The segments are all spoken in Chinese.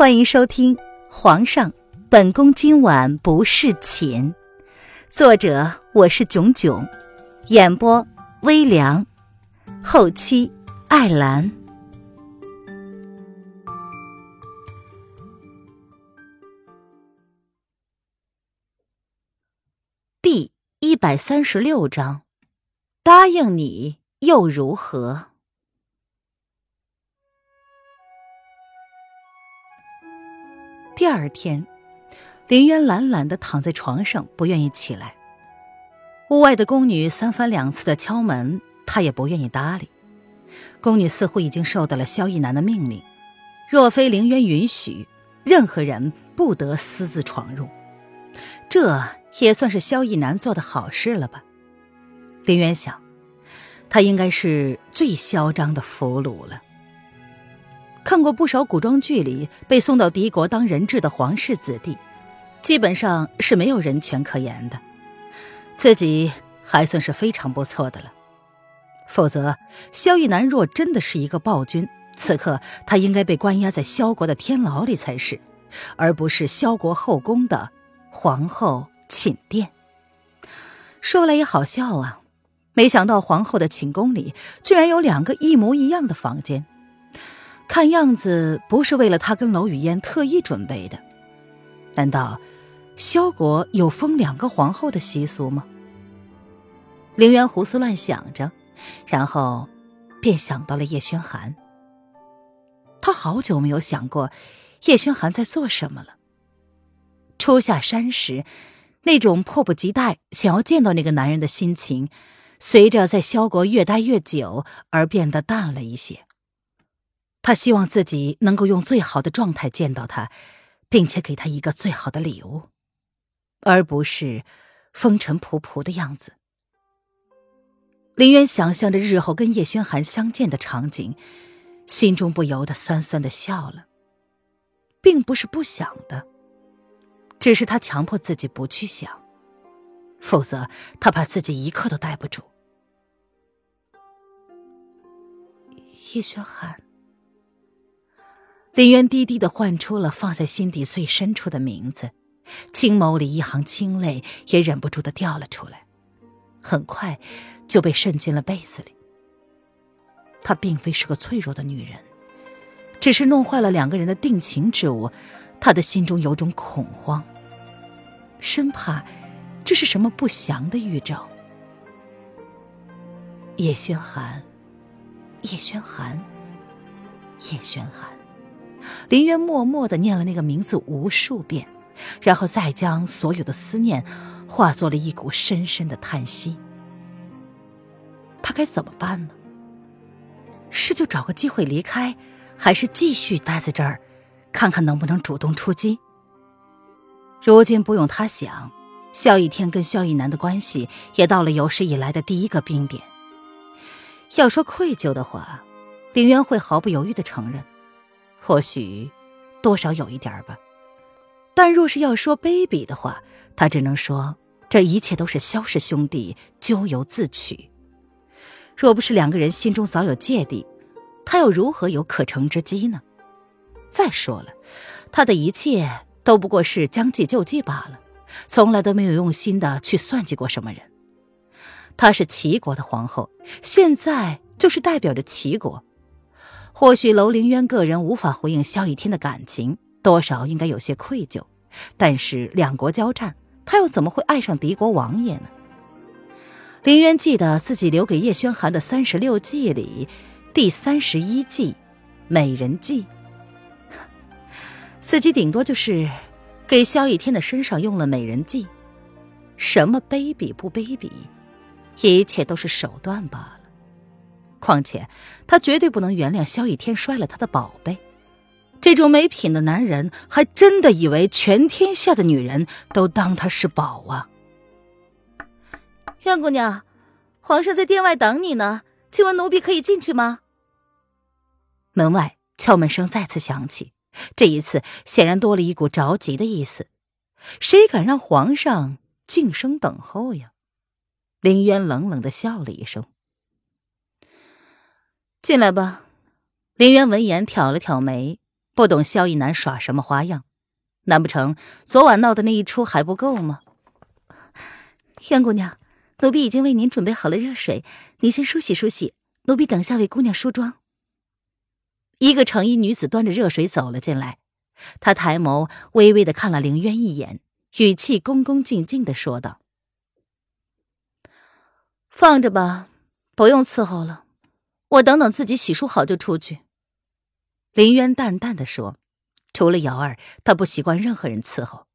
欢迎收听《皇上，本宫今晚不侍寝》，作者我是囧囧，演播微凉，后期艾兰。第一百三十六章，答应你又如何？第二天，林渊懒懒的躺在床上，不愿意起来。屋外的宫女三番两次的敲门，他也不愿意搭理。宫女似乎已经受到了萧逸南的命令，若非林渊允许，任何人不得私自闯入。这也算是萧逸南做的好事了吧？林渊想，他应该是最嚣张的俘虏了。看过不少古装剧里被送到敌国当人质的皇室子弟，基本上是没有人权可言的。自己还算是非常不错的了。否则，萧逸南若真的是一个暴君，此刻他应该被关押在萧国的天牢里才是，而不是萧国后宫的皇后寝殿。说来也好笑啊，没想到皇后的寝宫里居然有两个一模一样的房间。看样子不是为了他跟娄雨嫣特意准备的，难道萧国有封两个皇后的习俗吗？凌渊胡思乱想着，然后便想到了叶轩寒。他好久没有想过叶轩寒在做什么了。初下山时，那种迫不及待想要见到那个男人的心情，随着在萧国越待越久而变得淡了一些。他希望自己能够用最好的状态见到他，并且给他一个最好的礼物，而不是风尘仆仆的样子。林渊想象着日后跟叶轩寒相见的场景，心中不由得酸酸的笑了，并不是不想的，只是他强迫自己不去想，否则他怕自己一刻都待不住。叶轩寒。林渊低低的唤出了放在心底最深处的名字，青眸里一行清泪也忍不住的掉了出来，很快就被渗进了被子里。她并非是个脆弱的女人，只是弄坏了两个人的定情之物，她的心中有种恐慌，生怕这是什么不祥的预兆。叶轩寒，叶轩寒，叶轩寒。林渊默默的念了那个名字无数遍，然后再将所有的思念化作了一股深深的叹息。他该怎么办呢？是就找个机会离开，还是继续待在这儿，看看能不能主动出击？如今不用他想，萧逸天跟萧逸南的关系也到了有史以来的第一个冰点。要说愧疚的话，林渊会毫不犹豫的承认。或许，多少有一点吧，但若是要说卑鄙的话，他只能说这一切都是萧氏兄弟咎由自取。若不是两个人心中早有芥蒂，他又如何有可乘之机呢？再说了，他的一切都不过是将计就计罢了，从来都没有用心的去算计过什么人。她是齐国的皇后，现在就是代表着齐国。或许楼凌渊个人无法回应萧逸天的感情，多少应该有些愧疚。但是两国交战，他又怎么会爱上敌国王爷呢？凌渊记得自己留给叶轩寒的三十六计里，第三十一计“美人计”，自己顶多就是给萧逸天的身上用了美人计。什么卑鄙不卑鄙，一切都是手段罢了。况且，他绝对不能原谅萧逸天摔了他的宝贝。这种没品的男人，还真的以为全天下的女人都当他是宝啊！苑姑娘，皇上在殿外等你呢，请问奴婢可以进去吗？门外敲门声再次响起，这一次显然多了一股着急的意思。谁敢让皇上静声等候呀？林渊冷冷的笑了一声。进来吧，林渊闻言挑了挑眉，不懂萧逸南耍什么花样。难不成昨晚闹的那一出还不够吗？袁姑娘，奴婢已经为您准备好了热水，您先梳洗梳洗，奴婢等下为姑娘梳妆。一个成衣女子端着热水走了进来，她抬眸微微的看了凌渊一眼，语气恭恭敬敬的说道：“放着吧，不用伺候了，我等等自己洗漱好就出去。”林渊淡淡的说：“除了瑶儿，他不习惯任何人伺候。”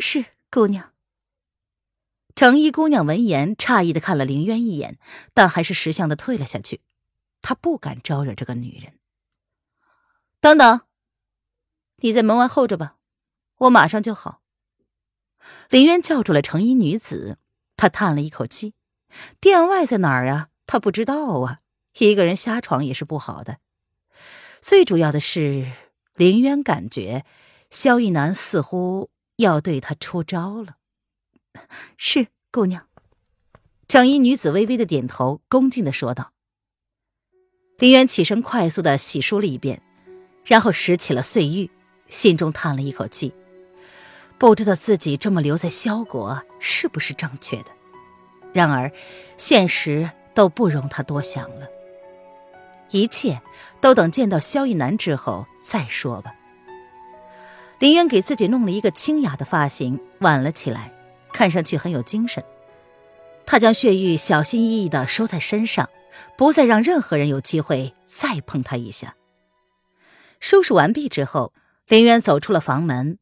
是姑娘。成衣姑娘闻言，诧异的看了林渊一眼，但还是识相的退了下去。她不敢招惹这个女人。等等，你在门外候着吧，我马上就好。林渊叫住了成衣女子，他叹了一口气：“店外在哪儿啊？他不知道啊。一个人瞎闯也是不好的。最主要的是，林渊感觉萧逸南似乎要对他出招了。”是姑娘。成衣女子微微的点头，恭敬的说道。林渊起身，快速的洗漱了一遍，然后拾起了碎玉，心中叹了一口气，不知道自己这么留在萧国是不是正确的。然而，现实都不容他多想了，一切都等见到萧逸南之后再说吧。林渊给自己弄了一个清雅的发型，挽了起来，看上去很有精神。他将血玉小心翼翼的收在身上。不再让任何人有机会再碰他一下。收拾完毕之后，林渊走出了房门。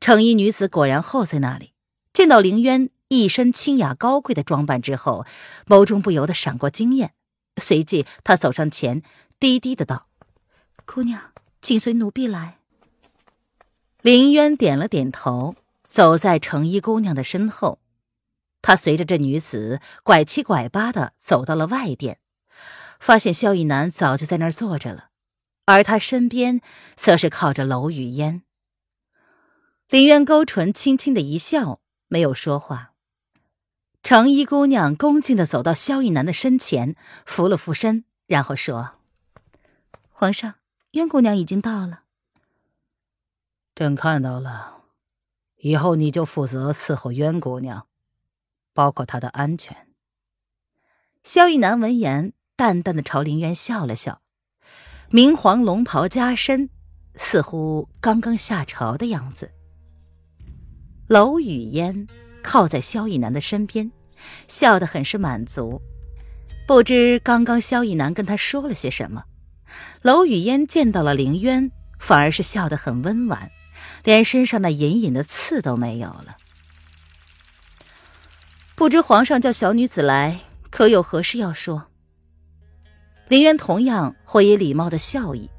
成衣女子果然候在那里。见到林渊一身清雅高贵的装扮之后，眸中不由得闪过惊艳。随即，他走上前，低低的道：“姑娘，请随奴婢来。”林渊点了点头，走在程衣姑娘的身后。他随着这女子拐七拐八的走到了外殿。发现萧逸南早就在那儿坐着了，而他身边则是靠着娄雨烟。林渊勾唇轻轻的一笑，没有说话。成衣姑娘恭敬的走到萧逸南的身前，扶了扶身，然后说：“皇上，渊姑娘已经到了。”朕看到了，以后你就负责伺候渊姑娘，包括她的安全。萧逸南闻言。淡淡的朝林渊笑了笑，明黄龙袍加身，似乎刚刚下朝的样子。楼雨嫣靠在萧逸南的身边，笑得很是满足。不知刚刚萧逸南跟他说了些什么，娄雨嫣见到了林渊，反而是笑得很温婉，连身上那隐隐的刺都没有了。不知皇上叫小女子来，可有何事要说？林渊同样会以礼貌的笑意，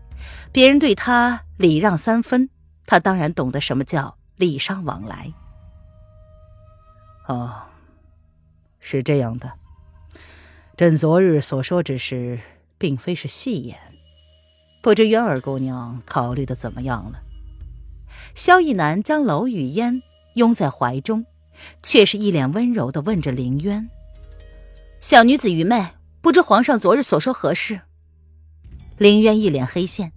别人对他礼让三分，他当然懂得什么叫礼尚往来。哦，是这样的，朕昨日所说之事，并非是戏言，不知渊儿姑娘考虑的怎么样了？萧逸南将楼雨嫣拥在怀中，却是一脸温柔的问着林渊：“小女子愚昧。”不知皇上昨日所说何事？林渊一脸黑线。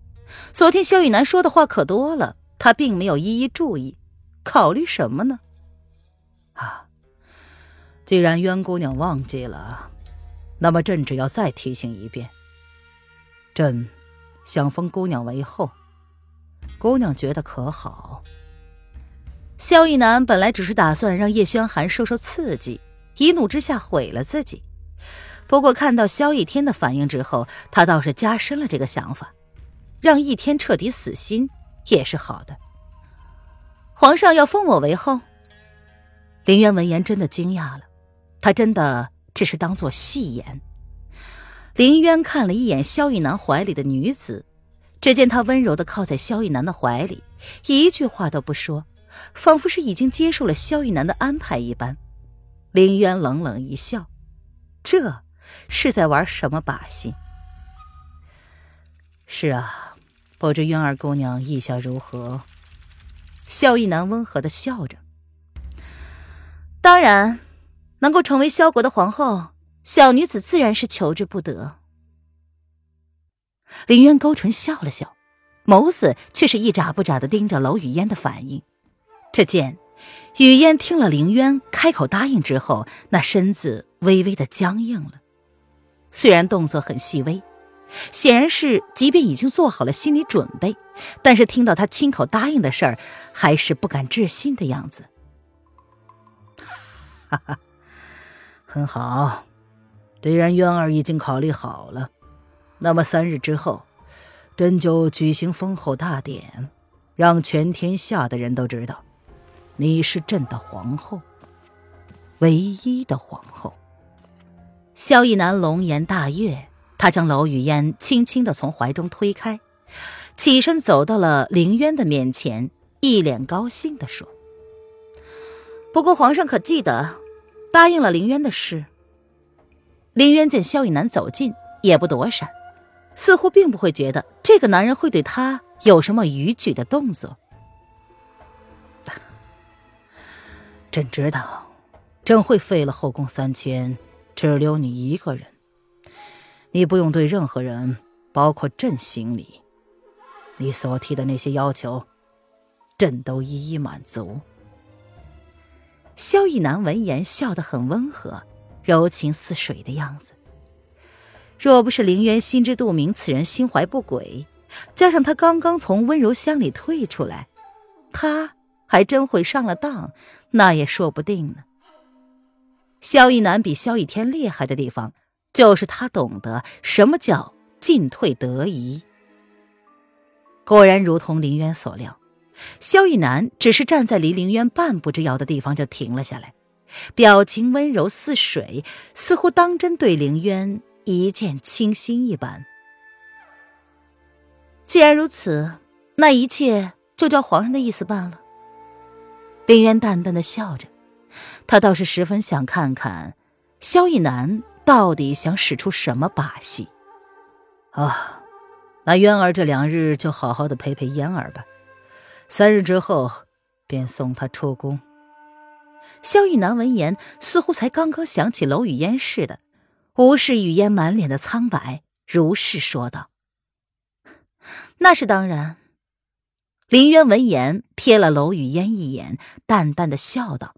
昨天萧逸南说的话可多了，他并没有一一注意。考虑什么呢？啊，既然渊姑娘忘记了，那么朕只要再提醒一遍。朕想封姑娘为后，姑娘觉得可好？萧逸南本来只是打算让叶轩寒受受刺激，一怒之下毁了自己。不过看到萧逸天的反应之后，他倒是加深了这个想法，让逸天彻底死心也是好的。皇上要封我为后，林渊闻言真的惊讶了，他真的只是当做戏言。林渊看了一眼萧逸南怀里的女子，只见她温柔的靠在萧逸南的怀里，一句话都不说，仿佛是已经接受了萧逸南的安排一般。林渊冷冷一笑，这。是在玩什么把戏？是啊，不知渊儿姑娘意下如何？萧逸南温和的笑着。当然，能够成为萧国的皇后，小女子自然是求之不得。林渊勾唇笑了笑，眸子却是一眨不眨的盯着娄雨嫣的反应。只见雨嫣听了林渊开口答应之后，那身子微微的僵硬了。虽然动作很细微，显然是即便已经做好了心理准备，但是听到他亲口答应的事儿，还是不敢置信的样子。哈哈，很好，既然渊儿已经考虑好了，那么三日之后，朕就举行封后大典，让全天下的人都知道，你是朕的皇后，唯一的皇后。萧逸南龙颜大悦，他将娄雨嫣轻轻的从怀中推开，起身走到了凌渊的面前，一脸高兴的说：“不过皇上可记得？”答应了林渊的事。林渊见萧逸南走近，也不躲闪，似乎并不会觉得这个男人会对他有什么逾矩的动作。朕知道，朕会废了后宫三千，只留你一个人。你不用对任何人，包括朕行礼。你所提的那些要求，朕都一一满足。萧逸南闻言，笑得很温和，柔情似水的样子。若不是林渊心知肚明此人心怀不轨，加上他刚刚从温柔乡里退出来，他还真会上了当，那也说不定呢。萧逸南比萧逸天厉害的地方，就是他懂得什么叫进退得宜。果然，如同林渊所料。萧逸南只是站在离凌渊半步之遥的地方就停了下来，表情温柔似水，似乎当真对凌渊一见倾心一般。既然如此，那一切就照皇上的意思办了。凌渊淡淡的笑着，他倒是十分想看看萧逸南到底想使出什么把戏。啊，那渊儿这两日就好好的陪陪嫣儿吧。三日之后，便送他出宫。萧逸南闻言，似乎才刚刚想起娄雨嫣似的，无视雨嫣满脸的苍白，如是说道：“ 那是当然。”林渊闻言，瞥了娄雨嫣一眼，淡淡的笑道：“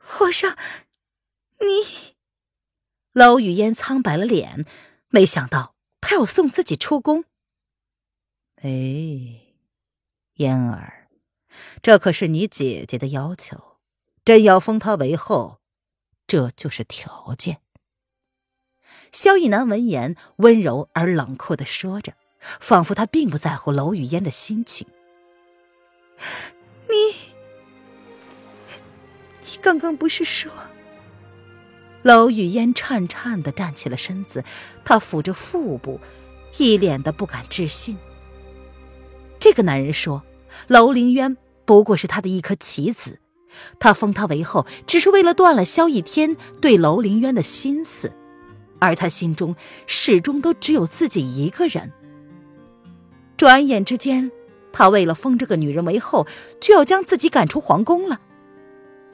皇上，你……”娄雨嫣苍白了脸，没想到他要送自己出宫。哎。嫣儿，这可是你姐姐的要求，朕要封她为后，这就是条件。萧逸南闻言，温柔而冷酷的说着，仿佛他并不在乎娄雨嫣的心情。你，你刚刚不是说？娄雨嫣颤颤的站起了身子，她抚着腹部，一脸的不敢置信。这个男人说。楼凌渊不过是他的一颗棋子，他封他为后，只是为了断了萧逸天对楼凌渊的心思，而他心中始终都只有自己一个人。转眼之间，他为了封这个女人为后，就要将自己赶出皇宫了。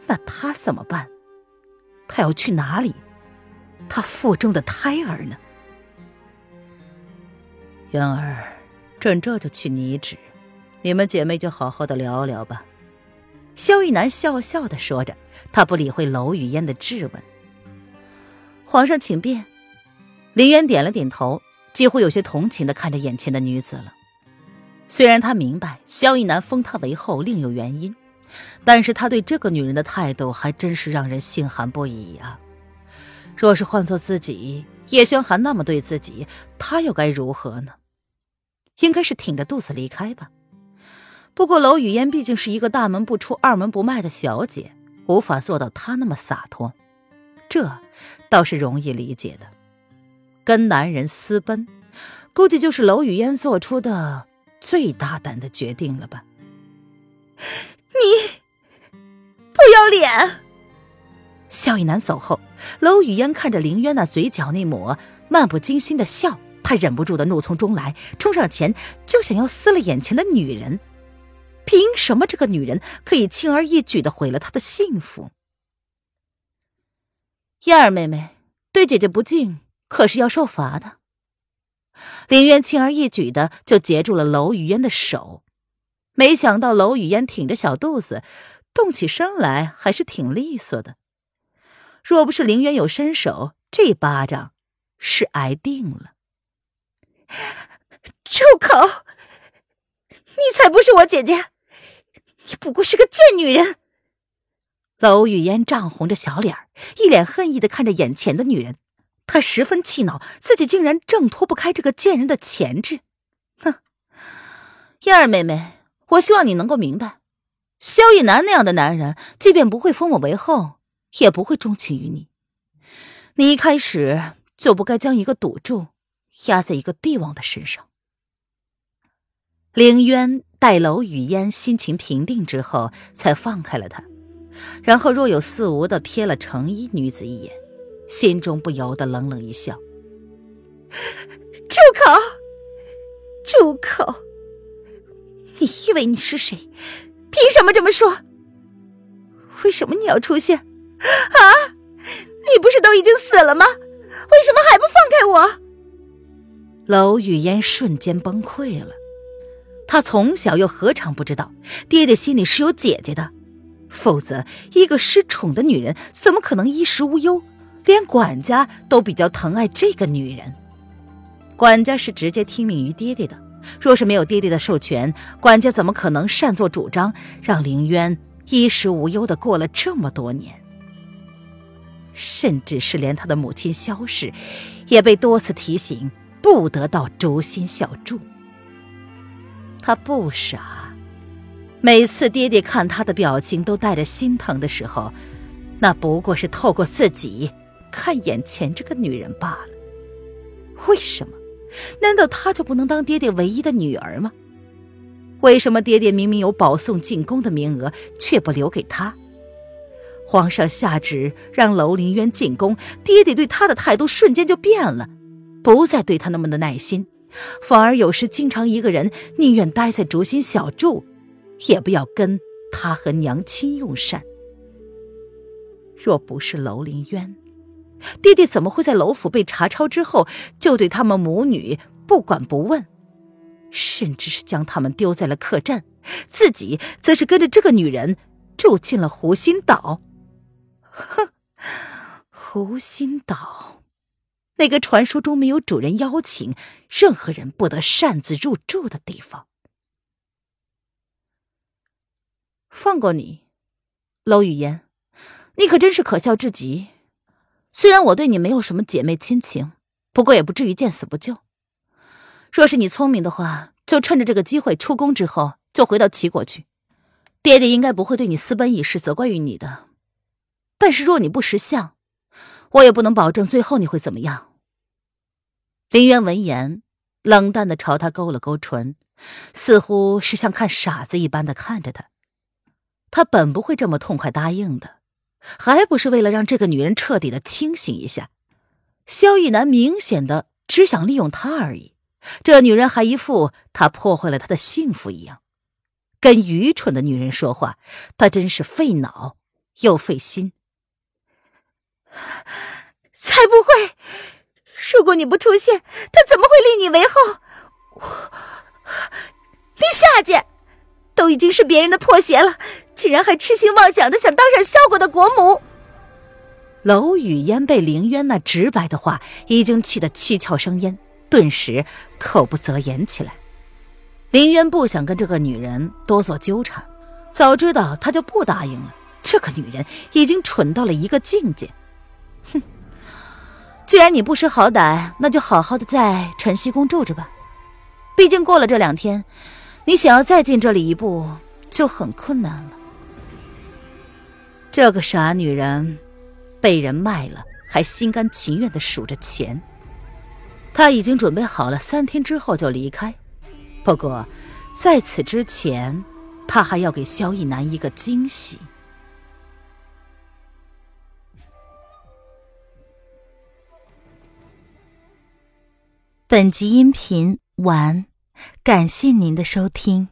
那他怎么办？他要去哪里？他腹中的胎儿呢？渊儿，朕这就去拟旨。你们姐妹就好好的聊聊吧。”萧玉南笑笑的说着，他不理会娄雨嫣的质问。皇上请便。林渊点了点头，几乎有些同情的看着眼前的女子了。虽然他明白萧玉南封她为后另有原因，但是他对这个女人的态度还真是让人心寒不已啊！若是换做自己，叶轩寒那么对自己，他又该如何呢？应该是挺着肚子离开吧。不过，娄雨嫣毕竟是一个大门不出、二门不迈的小姐，无法做到她那么洒脱，这倒是容易理解的。跟男人私奔，估计就是娄雨嫣做出的最大胆的决定了吧？你不要脸！萧逸南走后，娄雨嫣看着林渊那嘴角那抹漫不经心的笑，他忍不住的怒从中来，冲上前就想要撕了眼前的女人。凭什么这个女人可以轻而易举的毁了他的幸福？燕儿妹妹对姐姐不敬，可是要受罚的。林渊轻而易举的就截住了娄雨嫣的手。没想到娄雨嫣挺着小肚子，动起身来还是挺利索的。若不是林渊有身手，这巴掌是挨定了。住口！你才不是我姐姐，你不过是个贱女人。娄雨嫣涨红着小脸一脸恨意的看着眼前的女人，她十分气恼，自己竟然挣脱不开这个贱人的钳制。哼，燕儿妹妹，我希望你能够明白，萧逸南那样的男人，即便不会封我为后，也不会钟情于你。你一开始就不该将一个赌注压在一个帝王的身上。凌渊待楼雨嫣心情平定之后，才放开了她。然后若有似无的瞥了成衣女子一眼，心中不由得冷冷一笑：“住口！住口！你以为你是谁？凭什么这么说？为什么你要出现？啊！你不是都已经死了吗？为什么还不放开我？”娄雨嫣瞬间崩溃了。她从小又何尝不知道，爹爹心里是有姐姐的。否则，一个失宠的女人怎么可能衣食无忧？连管家都比较疼爱这个女人。管家是直接听命于爹爹的，若是没有爹爹的授权，管家怎么可能擅作主张，让凌渊衣食无忧的过了这么多年？甚至是连他的母亲萧氏，也被多次提醒不得到诛心小筑。他不傻。每次爹爹看他的表情都带着心疼的时候，那不过是透过自己看眼前这个女人罢了。为什么？难道他就不能当爹爹唯一的女儿吗？为什么爹爹明明有保送进宫的名额，却不留给他？皇上下旨让楼凌渊进宫，爹爹对他的态度瞬间就变了，不再对他那么的耐心，反而有时经常一个人宁愿待在竹心小筑。也不要跟他和娘亲用膳。若不是楼凌渊，爹爹怎么会在楼府被查抄之后就对他们母女不管不问，甚至是将他们丢在了客栈，自己则是跟着这个女人住进了湖心岛？哼，湖心岛，那个传说中没有主人邀请，任何人不得擅自入住的地方。放过你，娄雨嫣，你可真是可笑至极。虽然我对你没有什么姐妹亲情，不过也不至于见死不救。若是你聪明的话，就趁着这个机会出宫之后就回到齐国去，爹爹应该不会对你私奔一事责怪于你的。但是若你不识相，我也不能保证最后你会怎么样。林渊闻言，冷淡的朝他勾了勾唇，似乎是像看傻子一般的看着他。他本不会这么痛快答应的，还不是为了让这个女人彻底的清醒一下。萧逸南明显的只想利用她而已，这女人还一副他破坏了他的幸福一样。跟愚蠢的女人说话，他真是费脑又费心。才不会！如果你不出现，他怎么会立你为后？我你下贱！都已经是别人的破鞋了，竟然还痴心妄想着想当上萧国的国母。娄雨嫣被凌渊那直白的话已经气得七窍生烟，顿时口不择言起来。凌渊不想跟这个女人多做纠缠，早知道他就不答应了。这个女人已经蠢到了一个境界。哼，既然你不识好歹，那就好好的在晨曦宫住着吧。毕竟过了这两天。你想要再进这里一步，就很困难了。这个傻女人被人卖了，还心甘情愿的数着钱。她已经准备好了三天之后就离开，不过在此之前，她还要给萧逸南一个惊喜。本集音频完。感谢您的收听。